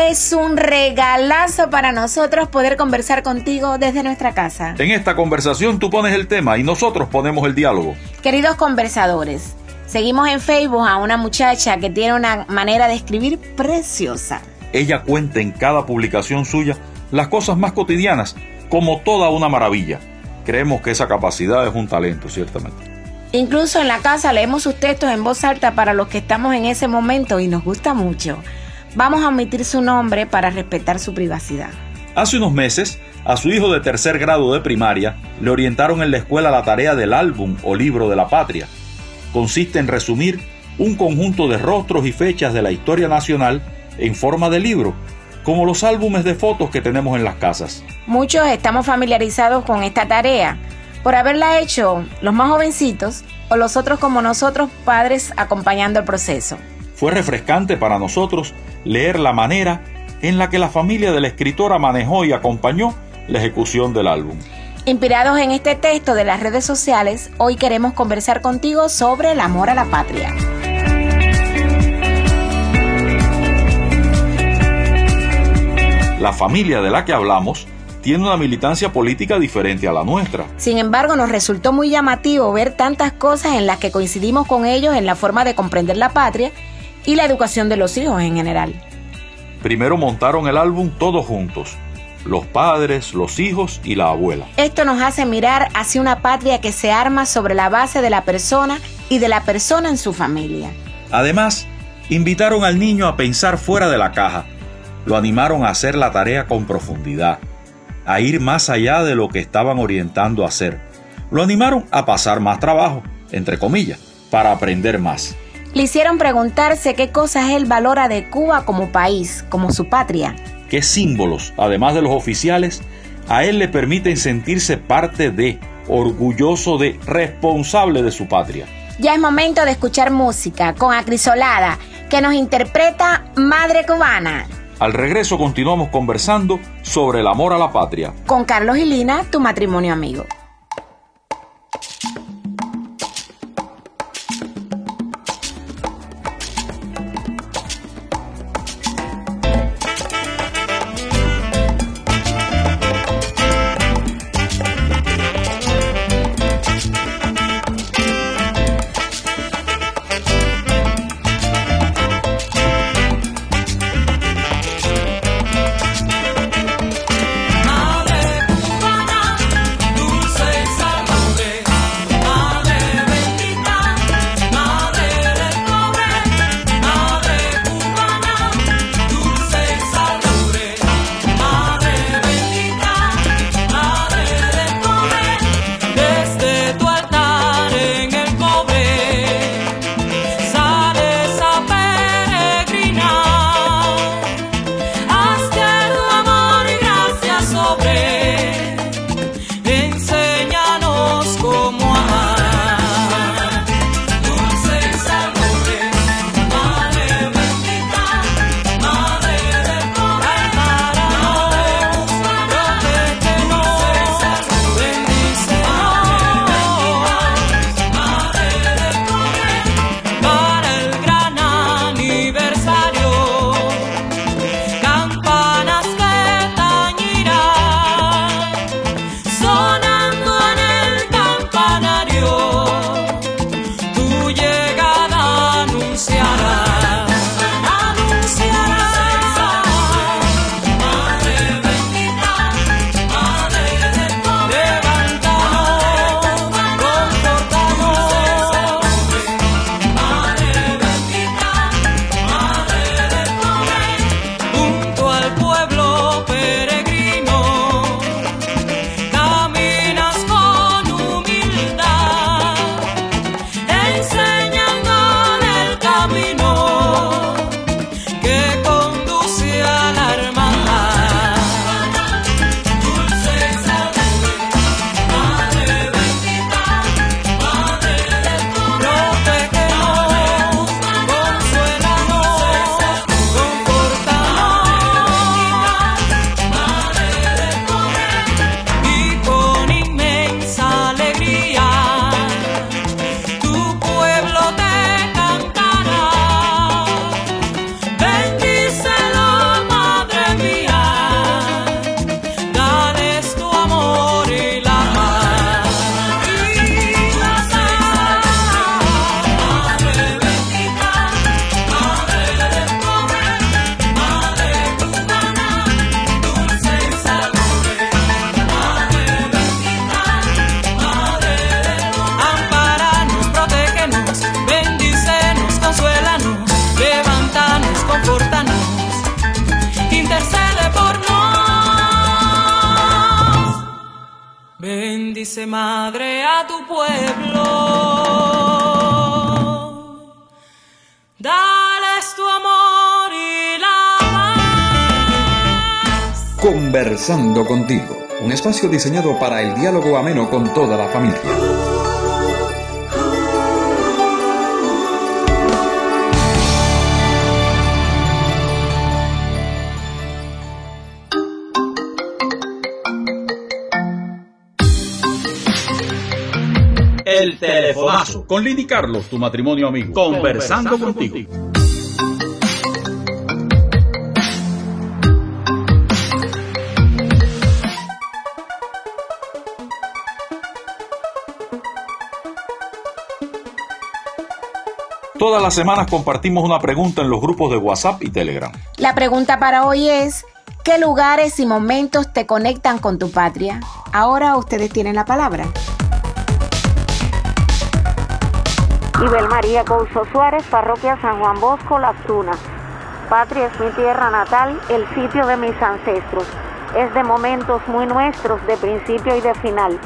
Es un regalazo para nosotros poder conversar contigo desde nuestra casa. En esta conversación tú pones el tema y nosotros ponemos el diálogo. Queridos conversadores, seguimos en Facebook a una muchacha que tiene una manera de escribir preciosa. Ella cuenta en cada publicación suya las cosas más cotidianas como toda una maravilla. Creemos que esa capacidad es un talento, ciertamente. Incluso en la casa leemos sus textos en voz alta para los que estamos en ese momento y nos gusta mucho. Vamos a omitir su nombre para respetar su privacidad. Hace unos meses, a su hijo de tercer grado de primaria le orientaron en la escuela la tarea del álbum o libro de la patria. Consiste en resumir un conjunto de rostros y fechas de la historia nacional en forma de libro, como los álbumes de fotos que tenemos en las casas. Muchos estamos familiarizados con esta tarea por haberla hecho los más jovencitos o los otros como nosotros padres acompañando el proceso. Fue refrescante para nosotros leer la manera en la que la familia de la escritora manejó y acompañó la ejecución del álbum. Inspirados en este texto de las redes sociales, hoy queremos conversar contigo sobre el amor a la patria. La familia de la que hablamos tiene una militancia política diferente a la nuestra. Sin embargo, nos resultó muy llamativo ver tantas cosas en las que coincidimos con ellos en la forma de comprender la patria y la educación de los hijos en general. Primero montaron el álbum todos juntos, los padres, los hijos y la abuela. Esto nos hace mirar hacia una patria que se arma sobre la base de la persona y de la persona en su familia. Además, invitaron al niño a pensar fuera de la caja, lo animaron a hacer la tarea con profundidad, a ir más allá de lo que estaban orientando a hacer. Lo animaron a pasar más trabajo, entre comillas, para aprender más. Le hicieron preguntarse qué cosas él valora de Cuba como país, como su patria. qué símbolos, además de los oficiales, a él le permiten sentirse parte de, orgulloso de, responsable de su patria. Ya es momento de escuchar música con Acrisolada, que nos interpreta Madre Cubana. Al regreso continuamos conversando sobre el amor a la patria. Con Carlos y Lina, tu matrimonio amigo. Dice madre a tu pueblo. Dales tu amor y la paz. Conversando contigo, un espacio diseñado para el diálogo ameno con toda la familia. Telefonazo. Con Lini Carlos, tu matrimonio amigo. Conversando, contigo. Todas las semanas compartimos una pregunta en los grupos de WhatsApp y Telegram. La pregunta para hoy es, ¿qué lugares y momentos te conectan con tu patria? Ahora ustedes tienen la palabra. Ibel María Couso Suárez, parroquia San Juan Bosco, Las Tunas. Patria es mi tierra natal, el sitio de mis ancestros. Es de momentos muy nuestros, de principio y de final.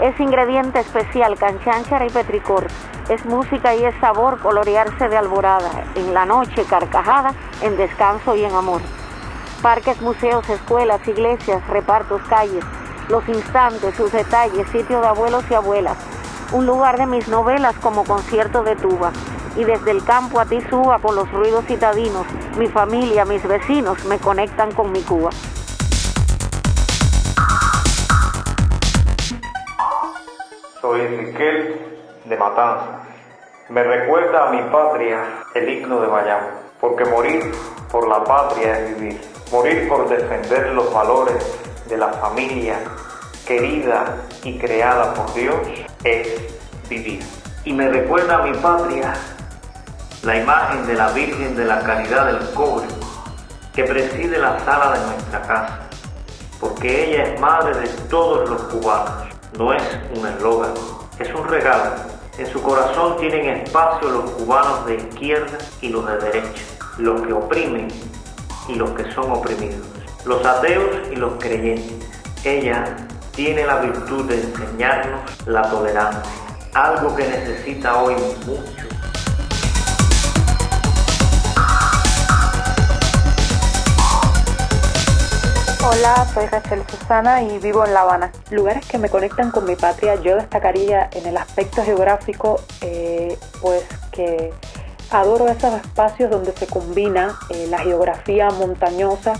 Es ingrediente especial, canchanchara y petricor. Es música y es sabor colorearse de alborada, en la noche carcajada, en descanso y en amor. Parques, museos, escuelas, iglesias, repartos, calles, los instantes, sus detalles, sitio de abuelos y abuelas un lugar de mis novelas como concierto de tuba. Y desde el campo a ti suba con los ruidos citadinos, mi familia, mis vecinos me conectan con mi Cuba. Soy Enriquel de Matanza. Me recuerda a mi patria el himno de Bayamo, porque morir por la patria es vivir, morir por defender los valores de la familia querida y creada por Dios es vivir. Y me recuerda a mi patria la imagen de la Virgen de la Caridad del Cobre que preside la sala de nuestra casa, porque ella es madre de todos los cubanos. No es un eslogan, es un regalo. En su corazón tienen espacio los cubanos de izquierda y los de derecha, los que oprimen y los que son oprimidos, los ateos y los creyentes. Ella tiene la virtud de enseñarnos la tolerancia, algo que necesita hoy mucho. Hola, soy Rachel Susana y vivo en La Habana. Lugares que me conectan con mi patria, yo destacaría en el aspecto geográfico, eh, pues que adoro esos espacios donde se combina eh, la geografía montañosa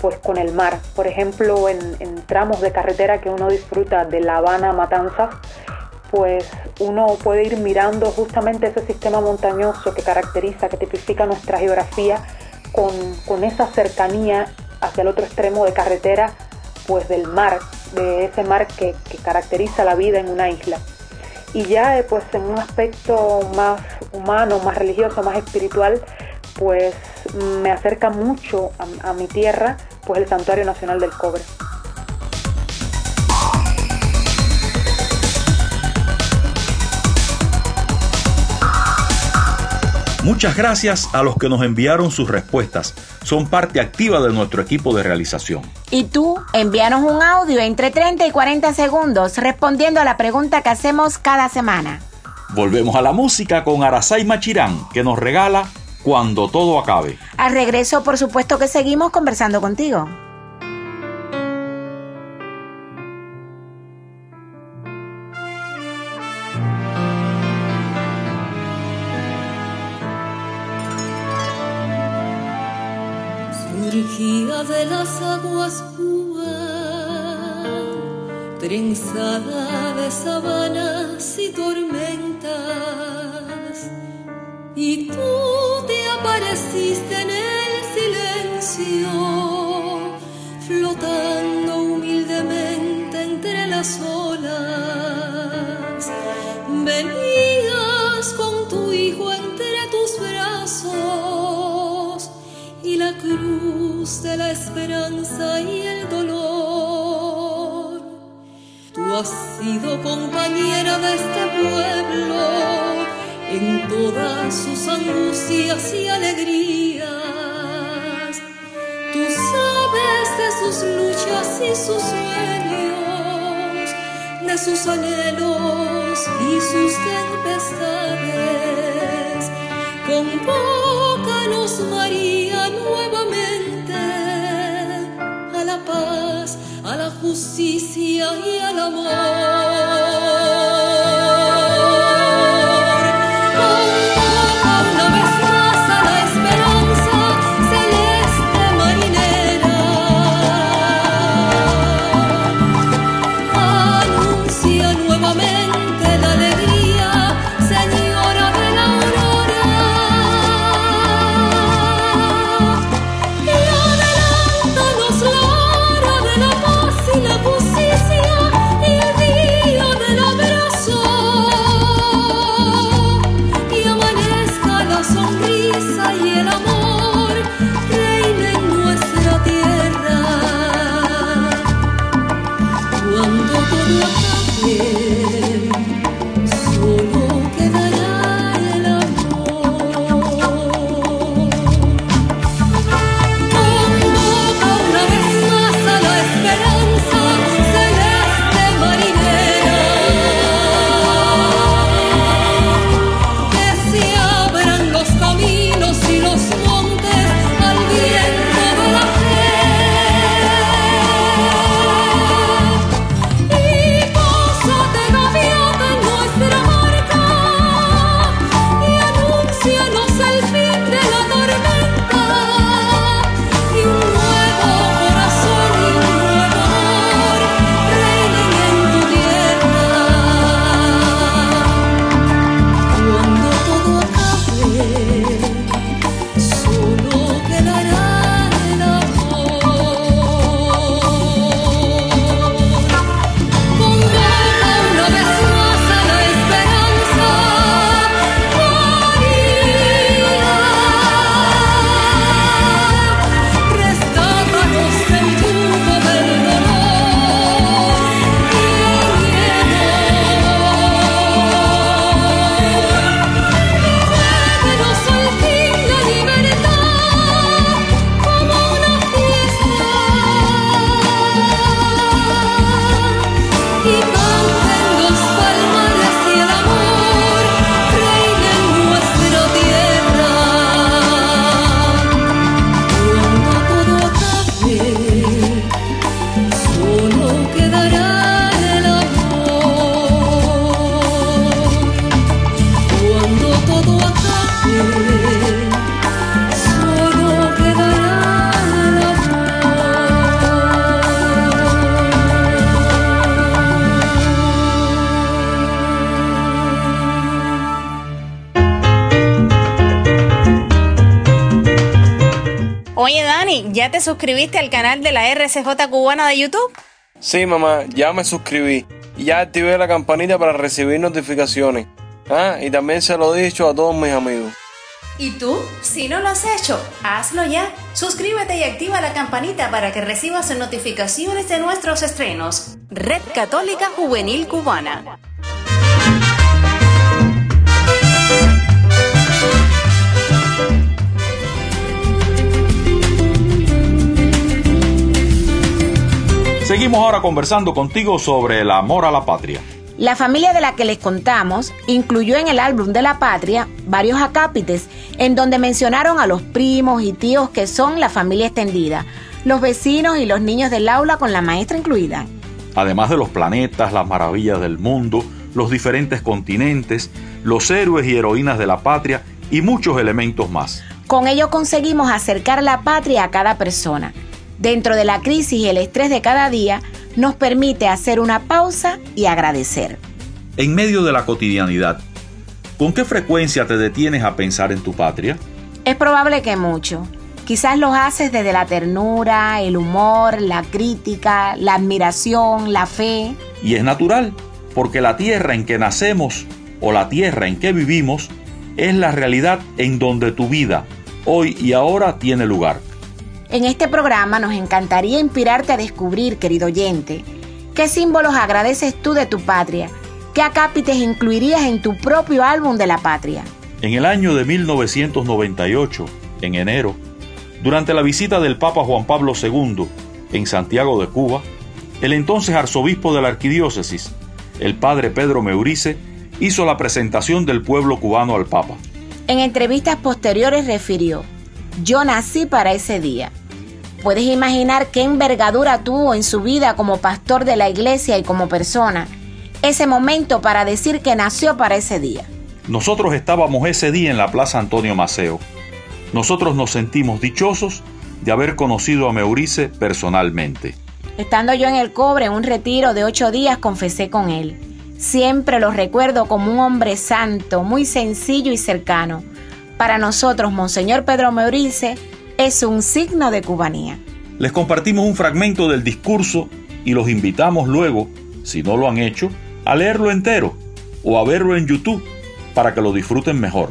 pues con el mar. Por ejemplo, en, tramos de carretera que uno disfruta de La Habana Matanzas, pues uno puede ir mirando justamente ese sistema montañoso que caracteriza, que tipifica nuestra geografía, con, esa cercanía hacia el otro extremo de carretera, pues del mar, de ese mar que, que caracteriza la vida en una isla. Y ya eh, pues en un aspecto más humano, más religioso, más espiritual, pues me acerca mucho a, mi tierra, pues el Santuario Nacional del Cobre. Muchas gracias a los que nos enviaron sus respuestas. Son parte activa de nuestro equipo de realización. Y tú, envíanos un audio entre 30 y 40 segundos respondiendo a la pregunta que hacemos cada semana. Volvemos a la música con Arasai Machirán, que nos regala cuando todo acabe. Al regreso, por supuesto que seguimos conversando contigo. Surgía de las aguas trenzada de sabanas y tormentas, y tú apareciste en el silencio, flotando humildemente entre las olas. Venías con tu hijo entre tus brazos y la cruz de la esperanza y el dolor. Tú has sido compañera de este pueblo en todas sus angustias y alegrías. Tú sabes de sus luchas y sus sueños, de sus anhelos y sus tempestades. Convócanos, María, nuevamente a la paz, a la justicia y al amor. Suscribiste al canal de la RCJ cubana de YouTube? Sí, mamá, ya me suscribí y ya activé la campanita para recibir notificaciones. Ah, y también se lo he dicho a todos mis amigos. ¿Y tú? Si no lo has hecho, hazlo ya. Suscríbete y activa la campanita para que recibas notificaciones de nuestros estrenos. Red Católica Juvenil Cubana. Seguimos ahora conversando contigo sobre el amor a la patria. La familia de la que les contamos incluyó en el álbum de la patria varios acápites en donde mencionaron a los primos y tíos que son la familia extendida, los vecinos y los niños del aula con la maestra incluida. Además de los planetas, las maravillas del mundo, los diferentes continentes, los héroes y heroínas de la patria y muchos elementos más. Con ello conseguimos acercar la patria a cada persona dentro de la crisis y el estrés de cada día, nos permite hacer una pausa y agradecer. En medio de la cotidianidad, ¿con qué frecuencia te detienes a pensar en tu patria? Es probable que mucho. Quizás lo haces desde la ternura, el humor, la crítica, la admiración, la fe. Y es natural, porque la tierra en que nacemos o la tierra en que vivimos es la realidad en donde tu vida, hoy y ahora, tiene lugar. En este programa nos encantaría inspirarte a descubrir, querido oyente, qué símbolos agradeces tú de tu patria, qué acápites incluirías en tu propio álbum de la patria. En el año de 1998, en enero, durante la visita del Papa Juan Pablo II en Santiago de Cuba, el entonces arzobispo de la arquidiócesis el padre Pedro Meurice hizo la presentación del pueblo cubano al Papa. En entrevistas posteriores refirió, yo nací para ese día. Puedes imaginar qué envergadura tuvo en su vida como pastor de la iglesia y como persona ese momento para decir que nació para ese día. Nosotros estábamos ese día en la Plaza Antonio Maceo. Nosotros nos sentimos dichosos de haber conocido a Meurice personalmente. Estando yo en el cobre en un retiro de ocho días, confesé con él. Siempre lo recuerdo como un hombre santo, muy sencillo y cercano. Para nosotros, Monseñor Pedro Meurice es un signo de cubanía. Les compartimos un fragmento del discurso y los invitamos luego, si no lo han hecho, a leerlo entero o a verlo en YouTube para que lo disfruten mejor.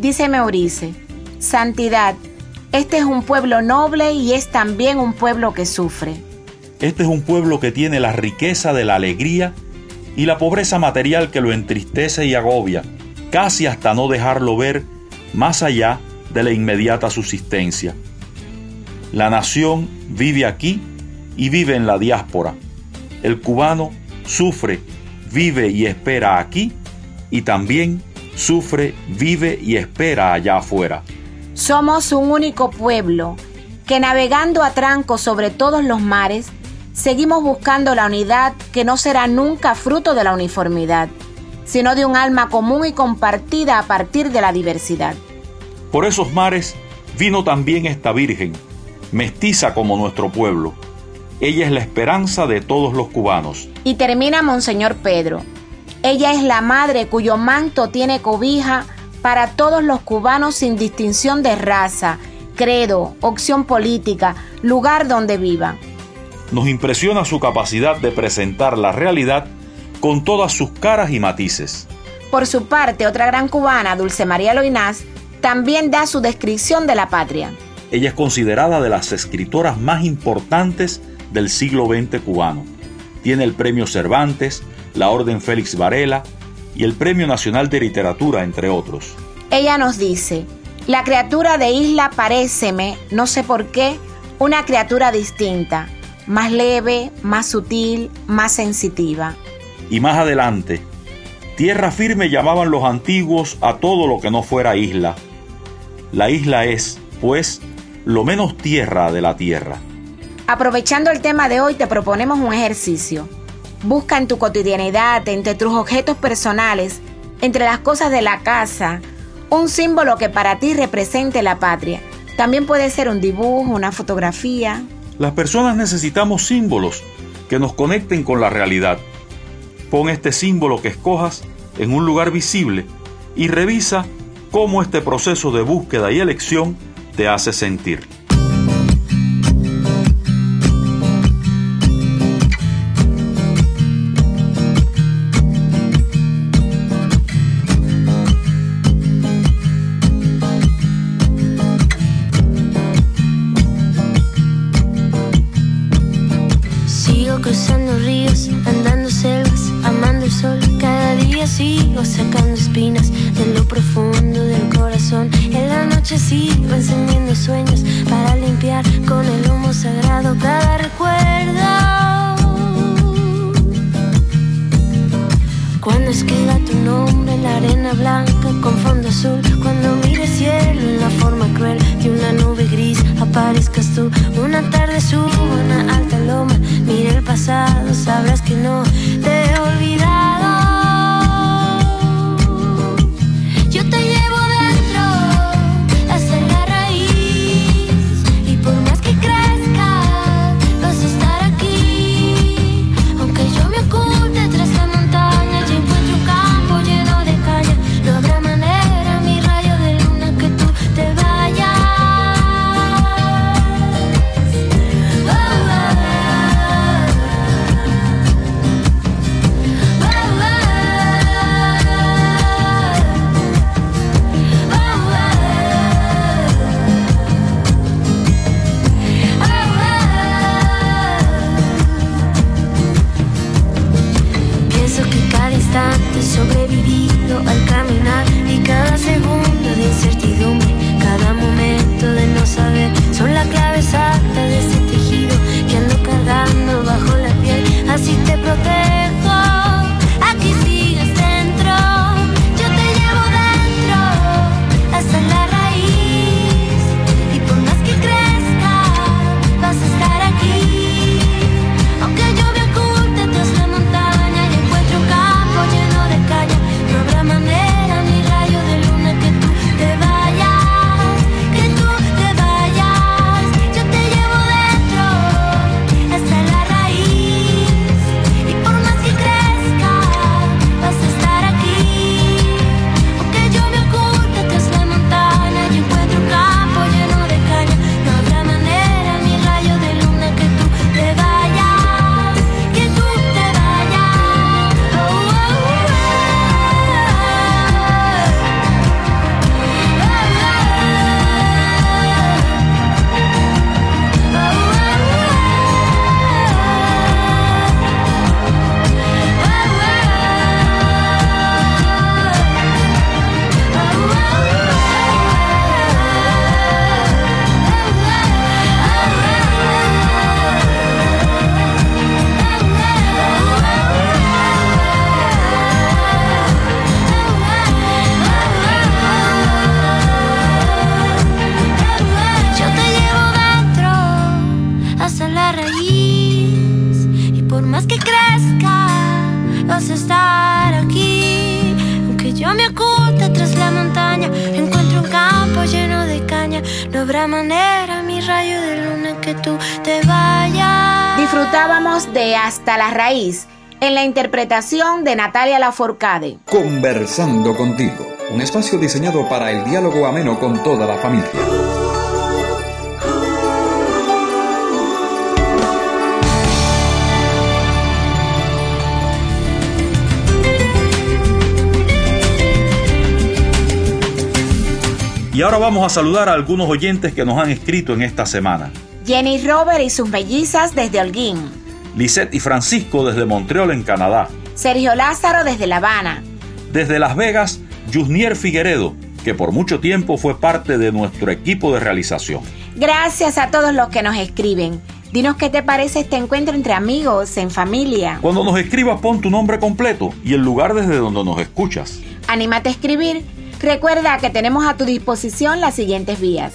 Dice Meurice, Santidad, este es un pueblo noble y es también un pueblo que sufre. Este es un pueblo que tiene la riqueza de la alegría y la pobreza material que lo entristece y agobia, casi hasta no dejarlo ver más allá de la inmediata subsistencia. La nación vive aquí y vive en la diáspora. El cubano sufre, vive y espera aquí y también sufre, vive y espera allá afuera. Somos un único pueblo que navegando a tranco sobre todos los mares, seguimos buscando la unidad que no será nunca fruto de la uniformidad, sino de un alma común y compartida a partir de la diversidad. Por esos mares vino también esta Virgen, mestiza como nuestro pueblo. Ella es la esperanza de todos los cubanos. Y termina Monseñor Pedro. Ella es la madre cuyo manto tiene cobija para todos los cubanos sin distinción de raza, credo, opción política, lugar donde vivan. Nos impresiona su capacidad de presentar la realidad con todas sus caras y matices. Por su parte, otra gran cubana, Dulce María Loinás, también da su descripción de la patria. Ella es considerada de las escritoras más importantes del siglo XX cubano. Tiene el Premio Cervantes, la Orden Félix Varela y el Premio Nacional de Literatura, entre otros. Ella nos dice, la criatura de Isla paréceme, no sé por qué, una criatura distinta, más leve, más sutil, más sensitiva. Y más adelante, tierra firme llamaban los antiguos a todo lo que no fuera isla. La isla es, pues, lo menos tierra de la tierra. Aprovechando el tema de hoy, te proponemos un ejercicio. Busca en tu cotidianidad, entre tus objetos personales, entre las cosas de la casa, un símbolo que para ti represente la patria. También puede ser un dibujo, una fotografía. Las personas necesitamos símbolos que nos conecten con la realidad. Pon este símbolo que escojas en un lugar visible y revisa cómo este proceso de búsqueda y elección te hace sentir. clave interpretación de Natalia Laforcade. Conversando contigo, un espacio diseñado para el diálogo ameno con toda la familia. Y ahora vamos a saludar a algunos oyentes que nos han escrito en esta semana. Jenny Robert y sus mellizas desde Holguín. Lisette y Francisco desde Montreal, en Canadá. Sergio Lázaro desde La Habana. Desde Las Vegas, Jusnier Figueredo, que por mucho tiempo fue parte de nuestro equipo de realización. Gracias a todos los que nos escriben. Dinos qué te parece este encuentro entre amigos, en familia. Cuando nos escribas pon tu nombre completo y el lugar desde donde nos escuchas. Anímate a escribir Recuerda que tenemos a tu disposición las siguientes vías.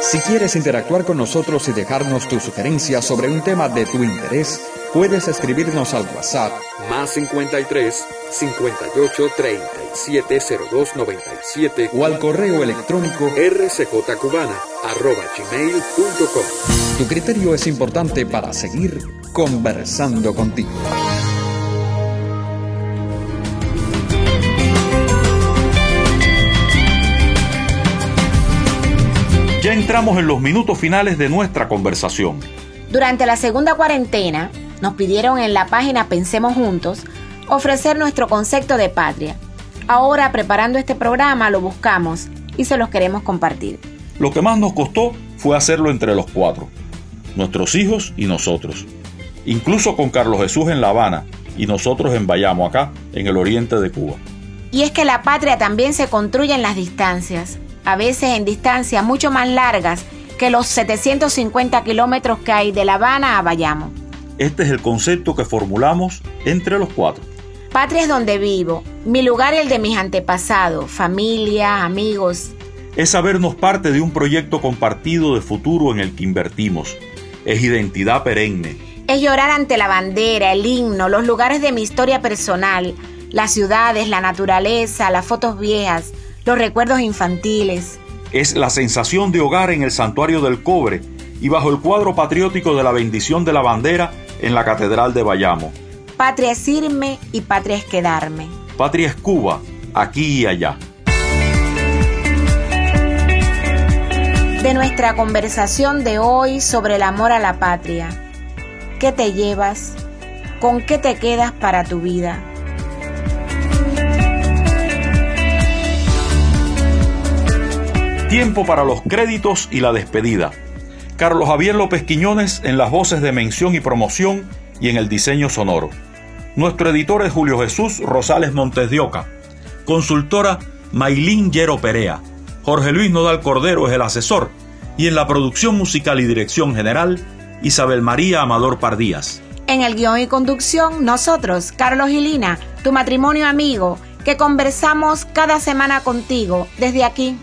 Si quieres interactuar con nosotros y dejarnos tu sugerencia sobre un tema de tu interés, puedes escribirnos al WhatsApp más 53 58 37 02 97 o al correo electrónico rcjcubana. Tu criterio es importante para seguir conversando contigo. Entramos en los minutos finales de nuestra conversación. Durante la segunda cuarentena, nos pidieron en la página Pensemos Juntos ofrecer nuestro concepto de patria. Ahora, preparando este programa, lo buscamos y se los queremos compartir. Lo que más nos costó fue hacerlo entre los cuatro, nuestros hijos y nosotros. Incluso con Carlos Jesús en La Habana y nosotros en Bayamo, acá, en el oriente de Cuba. Y es que la patria también se construye en las distancias a veces en distancias mucho más largas que los 750 kilómetros que hay de La Habana a Bayamo. Este es el concepto que formulamos entre los cuatro. Patria es donde vivo, mi lugar es el de mis antepasados, familia, amigos. Es sabernos parte de un proyecto compartido de futuro en el que invertimos. Es identidad perenne. Es llorar ante la bandera, el himno, los lugares de mi historia personal, las ciudades, la naturaleza, las fotos viejas, los recuerdos infantiles. Es la sensación de hogar en el santuario del cobre y bajo el cuadro patriótico de la bendición de la bandera en la Catedral de Bayamo. Patria es irme y patria es quedarme. Patria es Cuba, aquí y allá. De nuestra conversación de hoy sobre el amor a la patria, ¿qué te llevas? ¿Con qué te quedas para tu vida? Tiempo para los créditos y la despedida. Carlos Javier López Quiñones en las voces de mención y promoción y en el diseño sonoro. Nuestro editor es Julio Jesús Rosales Montes de Oca. Consultora Mailín Yero Perea. Jorge Luis Nodal Cordero es el asesor. Y en la producción musical y dirección general, Isabel María Amador Pardías. En el guion y conducción, nosotros, Carlos y Lina, tu matrimonio amigo, que conversamos cada semana contigo desde aquí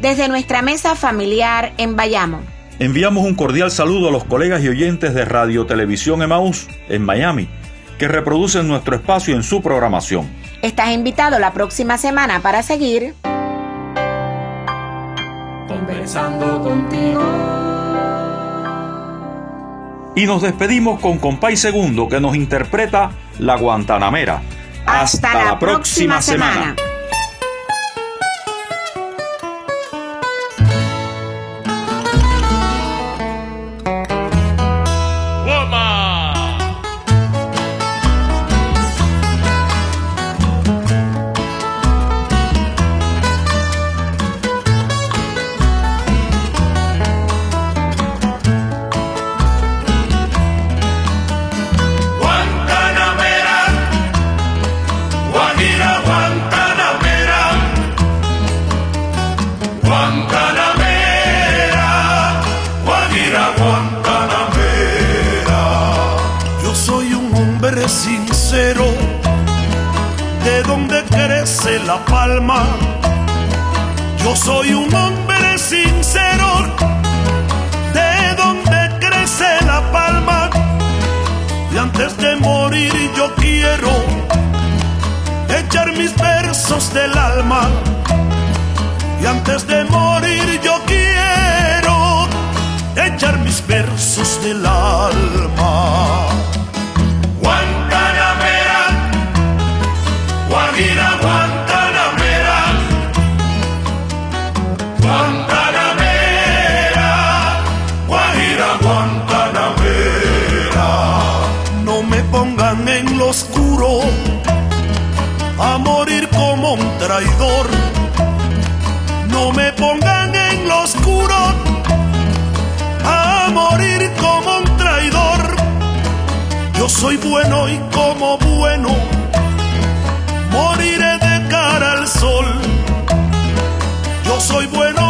desde nuestra mesa familiar en Bayamo. Enviamos un cordial saludo a los colegas y oyentes de Radio Televisión Emaús en Miami, que reproducen nuestro espacio en su programación. Estás invitado la próxima semana para seguir conversando contigo. Y nos despedimos con Compay Segundo que nos interpreta La Guantanamera. Hasta, la, próxima, semana. Antes de morir yo quiero echar mis versos del alma. Y antes de morir yo quiero echar mis versos del alma. Guantanamera, Guajira, Guantanamera, soy bueno y como bueno moriré de cara al sol. Yo soy bueno